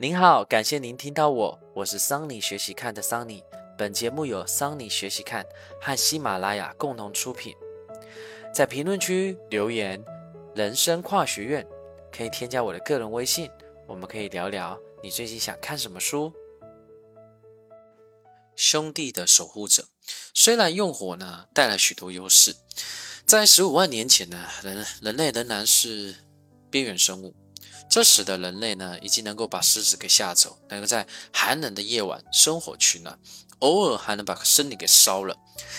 您好，感谢您听到我，我是桑尼学习看的桑尼。本节目由桑尼学习看和喜马拉雅共同出品。在评论区留言“人生跨学院”，可以添加我的个人微信，我们可以聊聊你最近想看什么书。兄弟的守护者，虽然用火呢带来许多优势，在十五万年前呢，人人类仍然是边缘生物。这时的人类呢，已经能够把狮子给吓走，能够在寒冷的夜晚生火取暖，偶尔还能把身体给烧了。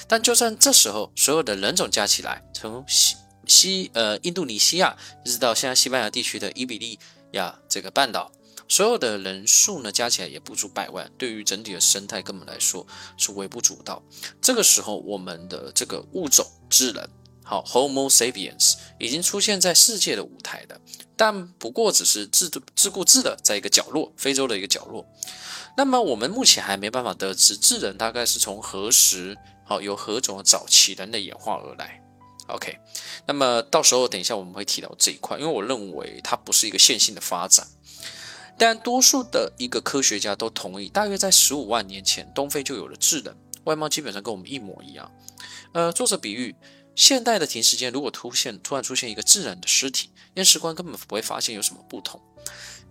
但就算这时候，所有的人种加起来，从西西呃印度尼西亚一直到现在西班牙地区的伊比利亚这个半岛，所有的人数呢加起来也不足百万，对于整体的生态根本来说是微不足道。这个时候，我们的这个物种智能。好，Homo sapiens 已经出现在世界的舞台的，但不过只是自自顾自的在一个角落，非洲的一个角落。那么我们目前还没办法得知智人大概是从何时，好由何种早期人类演化而来。OK，那么到时候等一下我们会提到这一块，因为我认为它不是一个线性的发展。但多数的一个科学家都同意，大约在十五万年前，东非就有了智人，外貌基本上跟我们一模一样。呃，作者比喻。现代的停尸间如果突现突然出现一个自然的尸体，验尸官根本不会发现有什么不同。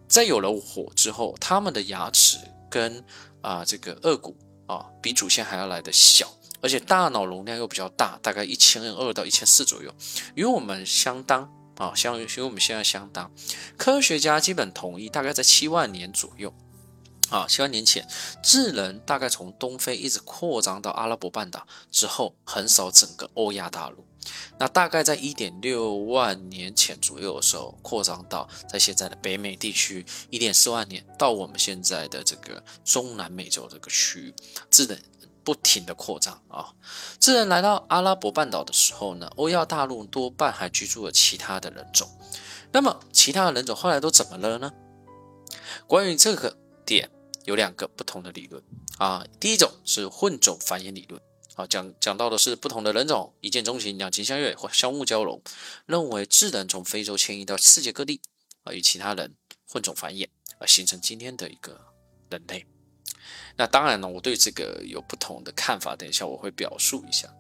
在有了火之后，他们的牙齿跟啊这个颚骨啊比祖先还要来的小，而且大脑容量又比较大，大概一千二到一千四左右，与我们相当啊相与我们现在相当。科学家基本同意，大概在七万年左右。啊，七万年前，智人大概从东非一直扩张到阿拉伯半岛之后，横扫整个欧亚大陆。那大概在一点六万年前左右的时候，扩张到在现在的北美地区；一点四万年到我们现在的这个中南美洲这个区域，智人不停的扩张啊。智人来到阿拉伯半岛的时候呢，欧亚大陆多半还居住了其他的人种。那么其他的人种后来都怎么了呢？关于这个点。有两个不同的理论啊，第一种是混种繁衍理论，啊讲讲到的是不同的人种一见钟情、两情相悦或相互交融，认为智人从非洲迁移到世界各地啊，与其他人混种繁衍而形成今天的一个人类。那当然了，我对这个有不同的看法，等一下我会表述一下。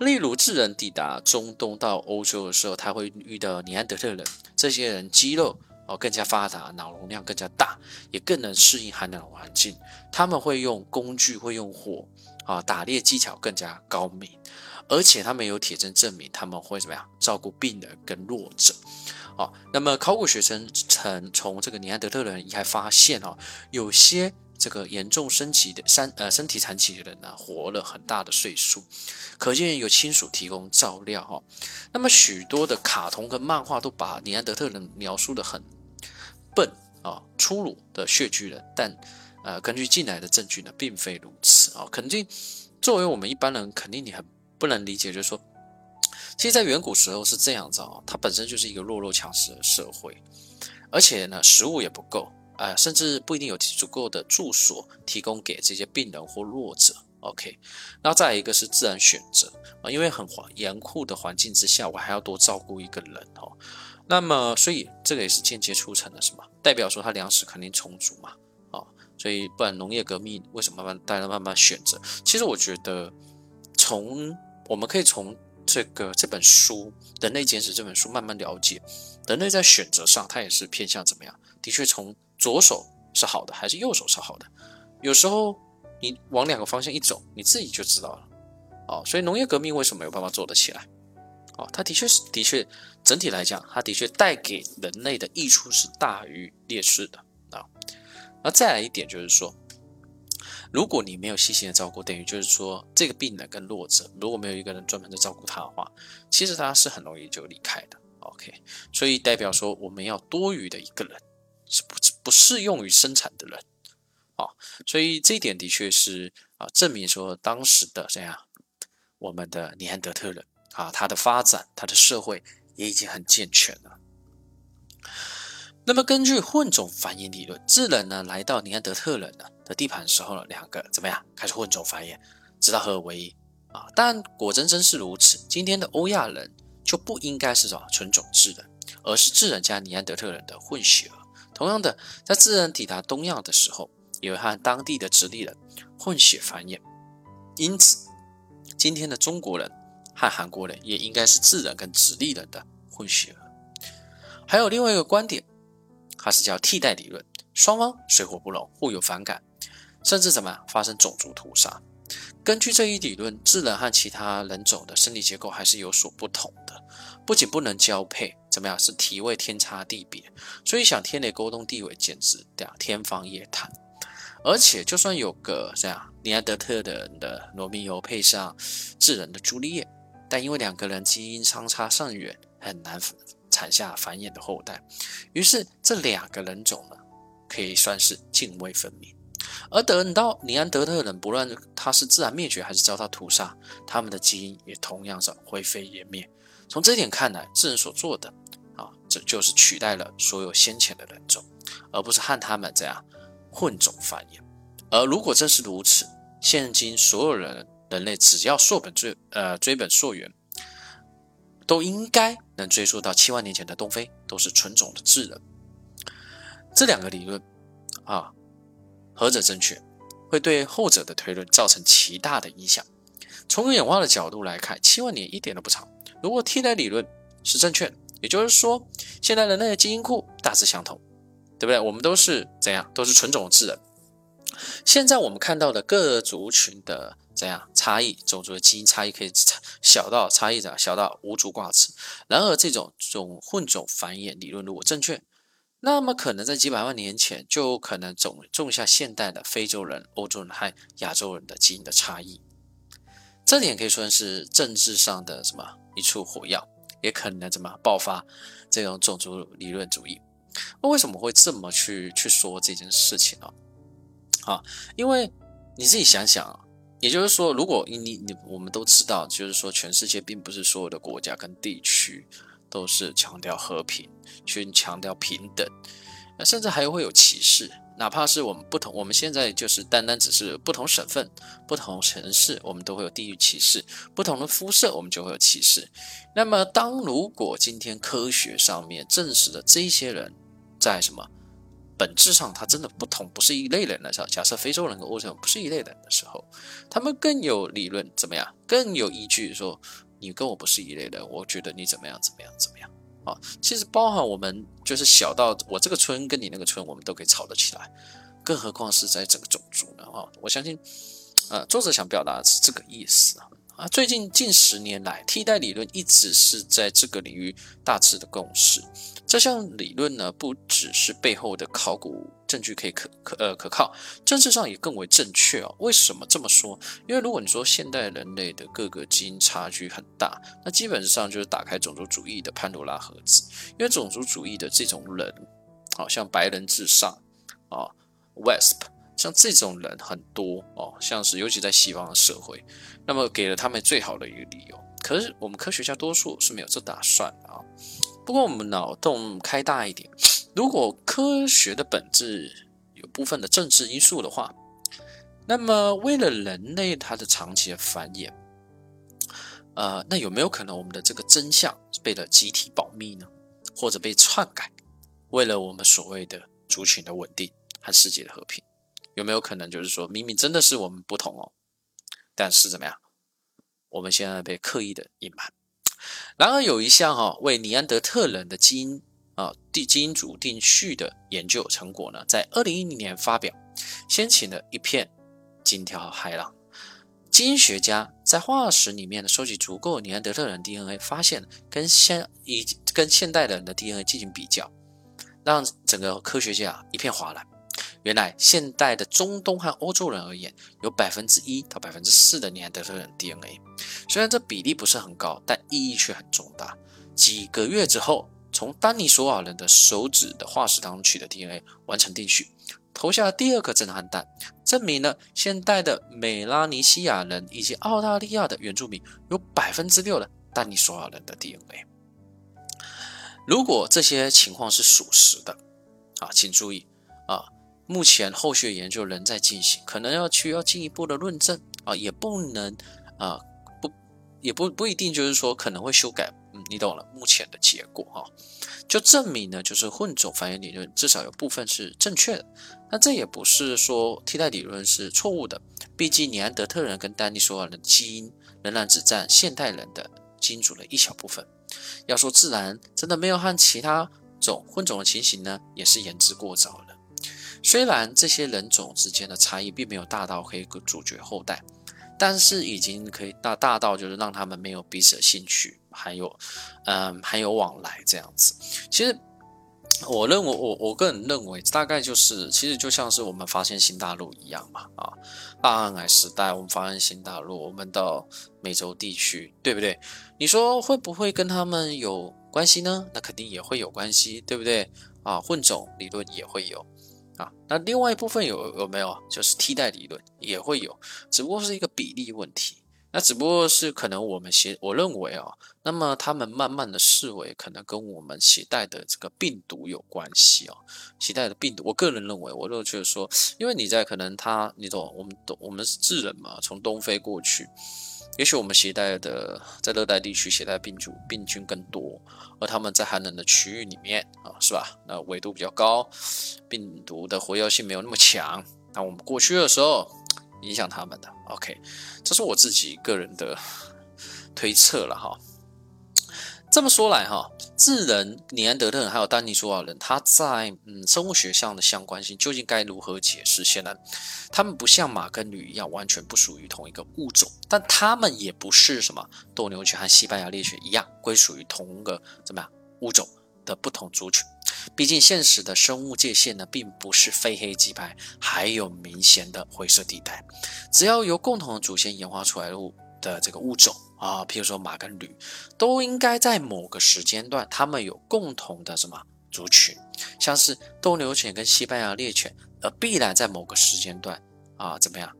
例如，智人抵达中东到欧洲的时候，他会遇到尼安德特人，这些人肌肉。哦，更加发达，脑容量更加大，也更能适应寒冷的环境。他们会用工具，会用火，啊，打猎技巧更加高明，而且他们有铁证证明他们会怎么样照顾病人跟弱者。哦，那么考古学生曾从这个尼安德特人遗骸发现，哦，有些。这个严重身体的身呃身体残疾的人呢，活了很大的岁数，可见有亲属提供照料哈。那么许多的卡通跟漫画都把尼安德特人描述的很笨啊、粗鲁的血巨人，但呃根据进来的证据呢，并非如此啊。肯定作为我们一般人，肯定你很不能理解，就是说，其实，在远古时候是这样子啊，它本身就是一个弱肉强食的社会，而且呢，食物也不够。啊，甚至不一定有足够的住所提供给这些病人或弱者。OK，然后再一个是自然选择啊，因为很严酷的环境之下，我还要多照顾一个人哦。那么，所以这个也是间接促成的什么？代表说他粮食肯定充足嘛？啊，所以不然农业革命为什么慢慢大家慢慢选择？其实我觉得，从我们可以从这个这本书《人类简史》这本书慢慢了解，人类在选择上，它也是偏向怎么样？的确从左手是好的还是右手是好的？有时候你往两个方向一走，你自己就知道了。哦，所以农业革命为什么没有办法做得起来？哦，它的确是的确整体来讲，它的确带给人类的益处是大于劣势的啊。那再来一点就是说，如果你没有细心的照顾，等于就是说这个病人跟弱者，如果没有一个人专门的照顾他的话，其实他是很容易就离开的。OK，所以代表说我们要多余的一个人。是不不适用于生产的人啊，所以这一点的确是啊，证明说当时的这样，我们的尼安德特人啊，他的发展，他的社会也已经很健全了。那么根据混种繁衍理论，智人呢来到尼安德特人呢的地盘时候呢，两个怎么样开始混种繁衍，直到合二为一啊？但果真真是如此，今天的欧亚人就不应该是什么纯种智人，而是智人加尼安德特人的混血儿。同样的，在智人抵达东亚的时候，也会和当地的直立人混血繁衍。因此，今天的中国人和韩国人也应该是智人跟直立人的混血儿。还有另外一个观点，它是叫替代理论，双方水火不容，互有反感，甚至怎么发生种族屠杀。根据这一理论，智人和其他人种的生理结构还是有所不同的，不仅不能交配，怎么样是体位天差地别，所以想天雷沟通地位，简直对啊天方夜谭。而且就算有个这样尼安德特人的罗密欧配上智人的朱丽叶，但因为两个人基因相差甚远，很难产下繁衍的后代，于是这两个人种呢，可以算是泾渭分明。而等到尼安德特人，不论他是自然灭绝还是遭到屠杀，他们的基因也同样是灰飞烟灭。从这点看来，智人所做的啊，这就是取代了所有先前的人种，而不是和他们这样混种繁衍。而如果真是如此，现今所有人人类只要溯本追呃追本溯源，都应该能追溯到七万年前的东非都是纯种的智人。这两个理论啊。何者正确，会对后者的推论造成极大的影响。从演化的角度来看，七万年一点都不长。如果替代理论是正确的，也就是说，现代人类的基因库大致相同，对不对？我们都是怎样？都是纯种智人。现在我们看到的各族群的怎样差异，种族的基因差异可以小到差异的小到无足挂齿。然而，这种种混种繁衍理论如果正确，那么可能在几百万年前就可能种种下现代的非洲人、欧洲人和亚洲人的基因的差异，这点可以说是政治上的什么一处火药，也可能怎么爆发这种种族理论主义。那为什么会这么去去说这件事情呢？啊，因为你自己想想啊，也就是说，如果你你我们都知道，就是说全世界并不是所有的国家跟地区。都是强调和平，去强调平等，那甚至还会有歧视。哪怕是我们不同，我们现在就是单单只是不同省份、不同城市，我们都会有地域歧视；不同的肤色，我们就会有歧视。那么，当如果今天科学上面证实了这些人在什么本质上他真的不同，不是一类人的时候，假设非洲人跟欧洲人不是一类人的时候，他们更有理论怎么样？更有依据说。你跟我不是一类的，我觉得你怎么样怎么样怎么样啊？其实包含我们就是小到我这个村跟你那个村，我们都可以吵得起来，更何况是在整个种族呢？啊，我相信，呃，作者想表达的是这个意思啊。啊，最近近十年来，替代理论一直是在这个领域大致的共识。这项理论呢，不只是背后的考古证据可以可可呃可靠，政治上也更为正确哦。为什么这么说？因为如果你说现代人类的各个基因差距很大，那基本上就是打开种族主义的潘多拉盒子。因为种族主义的这种人，好像白人至上啊，Wesp。像这种人很多哦，像是尤其在西方的社会，那么给了他们最好的一个理由。可是我们科学家多数是没有这打算的啊。不过我们脑洞开大一点，如果科学的本质有部分的政治因素的话，那么为了人类它的长期的繁衍，呃，那有没有可能我们的这个真相被了集体保密呢？或者被篡改，为了我们所谓的族群的稳定和世界的和平？有没有可能，就是说明明真的是我们不同哦，但是怎么样？我们现在被刻意的隐瞒。然而有一项哈为尼安德特人的基因啊地基因组定序的研究成果呢，在二零一零年发表，掀起了一片惊涛骇浪。基因学家在化石里面呢收集足够尼安德特人 DNA，发现跟现以跟现代人的 DNA 进行比较，让整个科学界啊一片哗然。原来，现代的中东和欧洲人而言，有百分之一到百分之四的尼安德特人 DNA。虽然这比例不是很高，但意义却很重大。几个月之后，从丹尼索瓦人的手指的化石当中取得 DNA，完成定序，投下了第二颗震撼弹，证明了现代的美拉尼西亚人以及澳大利亚的原住民有百分之六的丹尼索瓦人的 DNA。如果这些情况是属实的，啊，请注意啊。目前后续研究仍在进行，可能要去要进一步的论证啊，也不能啊不也不不一定就是说可能会修改，你懂了，目前的结果哈，就证明呢，就是混种繁衍理论至少有部分是正确的。那这也不是说替代理论是错误的，毕竟尼安德特人跟丹尼索尔的基因仍然只占现代人的基因组的一小部分。要说自然真的没有和其他种混种的情形呢，也是言之过早了。虽然这些人种之间的差异并没有大到可以主角后代。但是已经可以大大到就是让他们没有彼此的兴趣，还有，嗯，还有往来这样子。其实，我认为我我个人认为，大概就是其实就像是我们发现新大陆一样嘛，啊，大航海时代我们发现新大陆，我们到美洲地区，对不对？你说会不会跟他们有关系呢？那肯定也会有关系，对不对？啊，混种理论也会有。啊，那另外一部分有有没有？就是替代理论也会有，只不过是一个比例问题。那只不过是可能我们携我认为啊，那么他们慢慢的视为可能跟我们携带的这个病毒有关系啊，携带的病毒。我个人认为，我就觉得说，因为你在可能他，你懂，我们懂，我们是智人嘛，从东非过去。也许我们携带的在热带地区携带病毒病菌更多，而他们在寒冷的区域里面啊，是吧？那纬度比较高，病毒的活跃性没有那么强。那我们过去的时候影响他们的，OK，这是我自己个人的 推测了哈。这么说来哈，智人、尼安德特人还有丹尼索瓦人，他在嗯生物学上的相关性究竟该如何解释？显然，他们不像马跟驴一样完全不属于同一个物种，但他们也不是什么斗牛犬和西班牙猎犬一样归属于同一个怎么样物种的不同族群。毕竟，现实的生物界限呢，并不是非黑即白，还有明显的灰色地带。只要由共同的祖先演化出来的物的这个物种。啊，譬如说马跟驴，都应该在某个时间段，它们有共同的什么族群，像是斗牛犬跟西班牙猎犬，而必然在某个时间段啊，怎么样？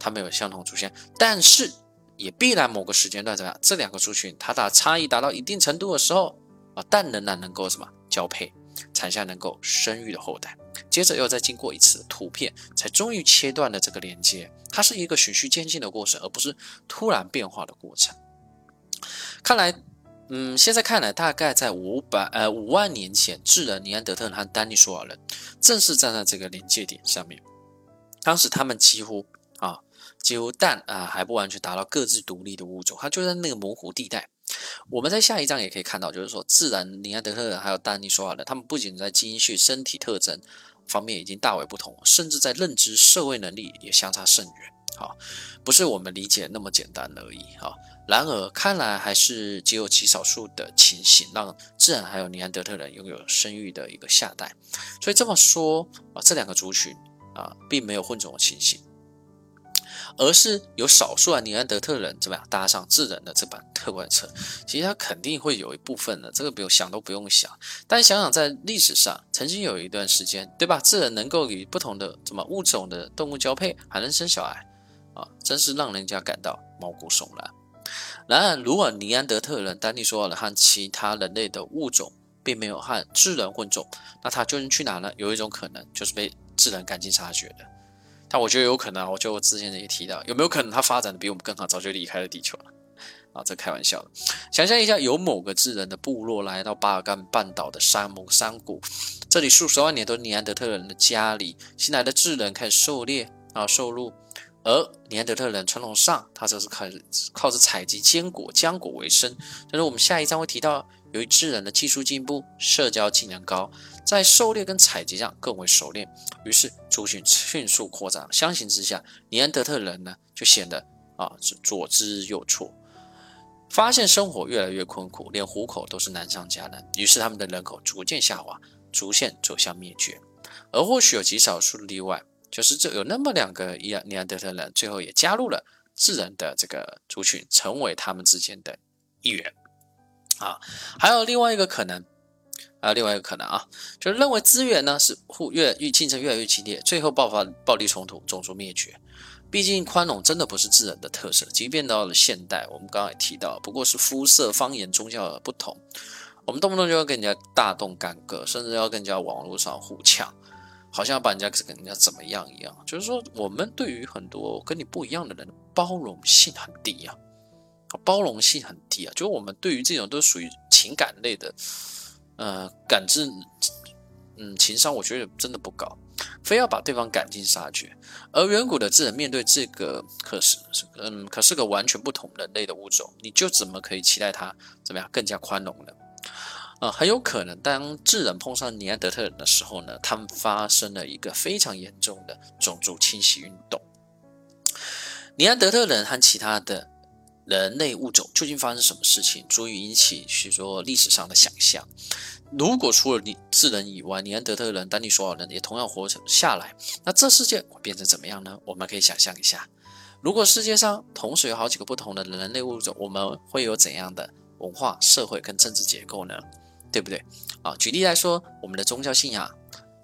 它们有相同祖先，但是也必然某个时间段怎么样？这两个族群它的差异达到一定程度的时候啊，但仍然能够什么交配，产下能够生育的后代。接着又再经过一次图片，才终于切断了这个连接。它是一个循序渐进的过程，而不是突然变化的过程。看来，嗯，现在看来，大概在五百呃五万年前，智人尼安德特人和丹尼索尔人正是站在这个临界点上面。当时他们几乎啊，几乎但啊还不完全达到各自独立的物种，它就在那个模糊地带。我们在下一章也可以看到，就是说，自然尼安德特人还有丹尼索尔人，他们不仅在基因序、身体特征。方面已经大为不同，甚至在认知、社会能力也相差甚远。好，不是我们理解那么简单而已。哈，然而看来还是只有极少数的情形，让自然还有尼安德特人拥有生育的一个下代。所以这么说啊，这两个族群啊，并没有混种的情形。而是有少数啊尼安德特人怎么样搭上智人的这班特快车？其实他肯定会有一部分的，这个不用想都不用想。但想想在历史上，曾经有一段时间，对吧？智人能够与不同的怎么物种的动物交配，还能生小孩啊，真是让人家感到毛骨悚然。然而，如果尼安德特人、丹尼索尔人和其他人类的物种并没有和智人混种，那他究竟去哪呢？有一种可能就是被智人赶尽杀绝的。那我觉得有可能啊，我觉得我之前也提到，有没有可能它发展的比我们更好，早就离开了地球了？啊，这开玩笑的。想象一下，有某个智人的部落来到巴尔干半岛的山盟山谷，这里数十万年都是尼安德特人的家里，新来的智人开始狩猎啊，受禄，而尼安德特人传统上，他则是靠靠着采集坚果、浆果为生。但是我们下一章会提到，由于智人的技术进步，社交技能高。在狩猎跟采集上更为熟练，于是族群迅速扩张。相形之下，尼安德特人呢就显得啊是左支右绌，发现生活越来越困苦，连糊口都是难上加难。于是他们的人口逐渐下滑，逐渐走向灭绝。而或许有极少数的例外，就是这有那么两个伊尼安德特人，最后也加入了智人的这个族群，成为他们之间的一员。啊，还有另外一个可能。还有另外一个可能啊，就是认为资源呢是互越越竞争越来越激烈，最后爆发暴力冲突，种族灭绝。毕竟宽容真的不是智人的特色，即便到了现代，我们刚刚也提到，不过是肤色、方言、宗教的不同，我们动不动就要跟人家大动干戈，甚至要跟人家网络上互呛，好像要把人家跟人家怎么样一样。就是说，我们对于很多跟你不一样的人包容性很低呀。包容性很低啊，就是我们对于这种都属于情感类的，呃，感知，嗯，情商我觉得真的不高，非要把对方赶尽杀绝。而远古的智人面对这个可是，嗯，可是个完全不同人类的物种，你就怎么可以期待他怎么样更加宽容呢？呃，很有可能当智人碰上尼安德特人的时候呢，他们发生了一个非常严重的种族清洗运动。尼安德特人和其他的人类物种究竟发生什么事情，足以引起许多历史上的想象。如果除了你智人以外，尼安德特人、丹尼索尔人也同样活着下来，那这世界会变成怎么样呢？我们可以想象一下，如果世界上同时有好几个不同的人类物种，我们会有怎样的文化、社会跟政治结构呢？对不对？啊，举例来说，我们的宗教信仰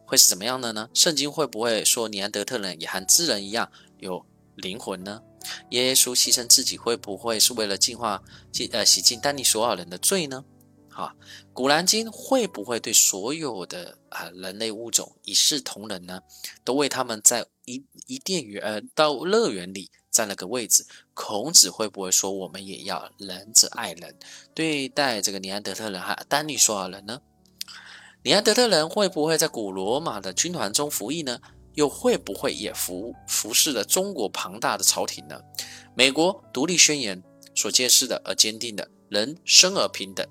会是怎么样的呢？圣经会不会说尼安德特人也和智人一样有？灵魂呢？耶稣牺牲自己会不会是为了净化、洗呃洗净丹尼索尔人的罪呢？哈，古兰经会不会对所有的啊人类物种一视同仁呢？都为他们在一一甸园呃到乐园里占了个位置？孔子会不会说我们也要仁者爱人，对待这个尼安德特人和丹尼索尔人呢？尼安德特人会不会在古罗马的军团中服役呢？又会不会也服服侍了中国庞大的朝廷呢？美国独立宣言所揭示的而坚定的人生而平等、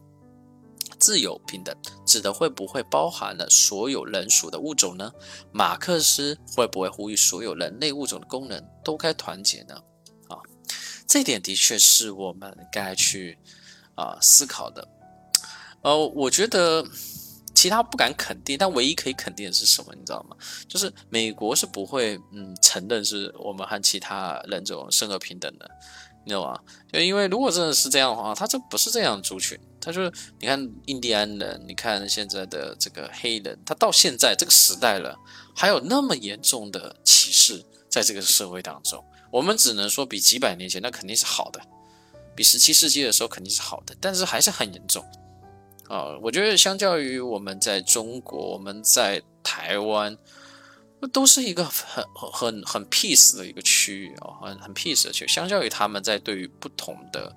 自由平等，指的会不会包含了所有人属的物种呢？马克思会不会呼吁所有人类物种的功能都该团结呢？啊，这点的确是我们该去啊思考的。呃，我觉得。其他不敢肯定，但唯一可以肯定的是什么？你知道吗？就是美国是不会嗯承认是我们和其他人种生而平等的，你知道吗？就因为如果真的是这样的话，他这不是这样族群，他就是你看印第安人，你看现在的这个黑人，他到现在这个时代了，还有那么严重的歧视在这个社会当中，我们只能说比几百年前那肯定是好的，比十七世纪的时候肯定是好的，但是还是很严重。啊，我觉得相较于我们在中国，我们在台湾，那都是一个很很很 peace 的一个区域啊，很很 peace 的区。相较于他们在对于不同的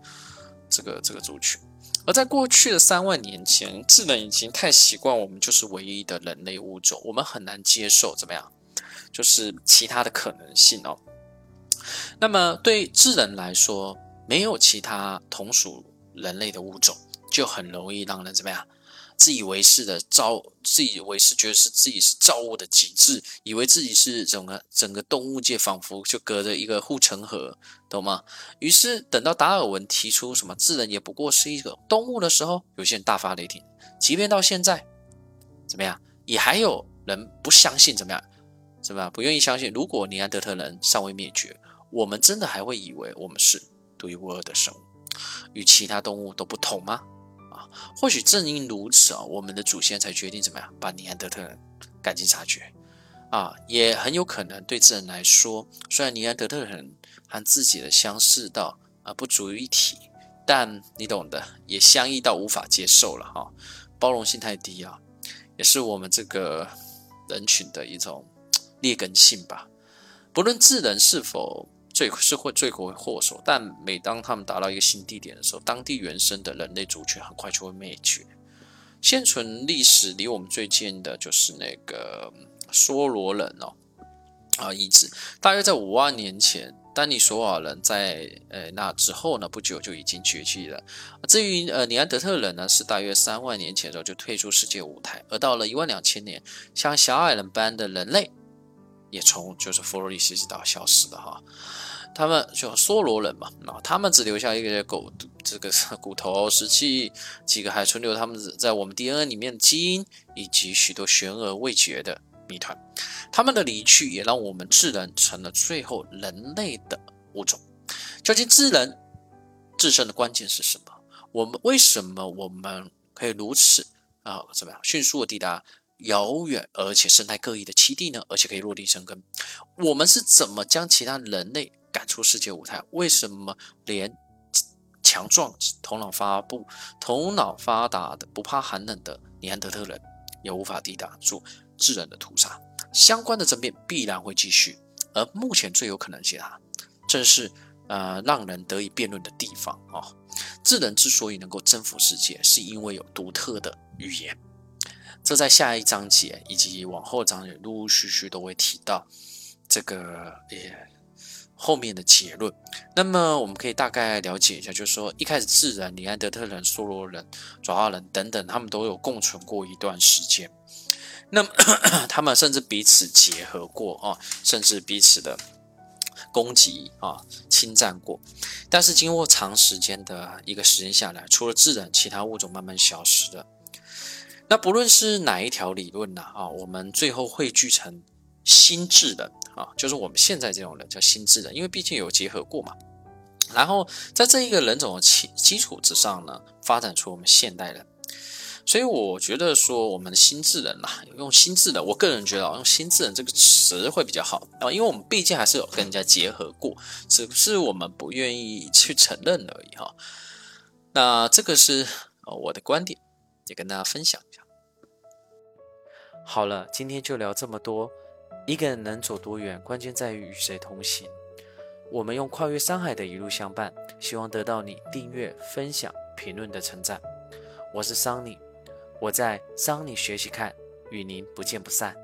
这个这个族群，而在过去的三万年前，智人已经太习惯我们就是唯一的人类物种，我们很难接受怎么样，就是其他的可能性哦。那么对智人来说，没有其他同属人类的物种。就很容易让人怎么样？自以为是的造，自以为是觉得是自己是造物的极致，以为自己是整个整个动物界仿佛就隔着一个护城河，懂吗？于是等到达尔文提出什么智人也不过是一个动物的时候，有些人大发雷霆。即便到现在，怎么样，也还有人不相信，怎么样，是吧？不愿意相信，如果尼安德特人尚未灭绝，我们真的还会以为我们是独一无二的生物，与其他动物都不同吗？或许正因如此啊，我们的祖先才决定怎么样把尼安德特人赶尽杀绝啊，也很有可能对智人来说，虽然尼安德特人和自己的相似到啊不足于一体，但你懂的，也相异到无法接受了哈，包容性太低啊，也是我们这个人群的一种劣根性吧。不论智人是否。罪是会罪魁祸首，但每当他们达到一个新地点的时候，当地原生的人类族群很快就会灭绝。现存历史离我们最近的就是那个梭罗人哦，啊遗址，大约在五万年前，丹尼索瓦人在呃那之后呢，不久就已经绝迹了。至于呃尼安德特人呢，是大约三万年前的时候就退出世界舞台，而到了一万两千年，像小矮人般的人类。也从就是佛罗里斯岛消失的哈，他们就梭罗人嘛，啊，他们只留下一个狗这个 骨头、石器，几个还存留他们在我们 DNA 里面的基因，以及许多悬而未决的谜团。他们的离去也让我们智人成了最后人类的物种。究竟智人自身的关键是什么？我们为什么我们可以如此啊？怎么样迅速的抵达？遥远而且生态各异的栖地呢？而且可以落地生根。我们是怎么将其他人类赶出世界舞台？为什么连强壮、头脑发布、头脑发达的、不怕寒冷的尼安德特人也无法抵挡住智人的屠杀？相关的争辩必然会继续。而目前最有可能性啊，正是呃让人得以辩论的地方啊。智人之所以能够征服世界，是因为有独特的语言。这在下一章节以及往后章节陆陆续续都会提到这个也后面的结论。那么我们可以大概了解一下，就是说一开始智人、尼安德特人、梭罗人、爪哇人等等，他们都有共存过一段时间。那么 他们甚至彼此结合过啊，甚至彼此的攻击啊、侵占过。但是经过长时间的一个时间下来，除了智人，其他物种慢慢消失了。那不论是哪一条理论呢？啊，我们最后汇聚成心智人啊，就是我们现在这种人叫心智人，因为毕竟有结合过嘛。然后在这一个人种的基基础之上呢，发展出我们现代人。所以我觉得说我们的心智人呐，用心智人，我个人觉得用心智人这个词会比较好啊，因为我们毕竟还是有跟人家结合过，只是我们不愿意去承认而已哈。那这个是呃我的观点，也跟大家分享一下。好了，今天就聊这么多。一个人能走多远，关键在于与谁同行。我们用跨越山海的一路相伴，希望得到你订阅、分享、评论的称赞。我是桑尼，我在桑尼学习看，与您不见不散。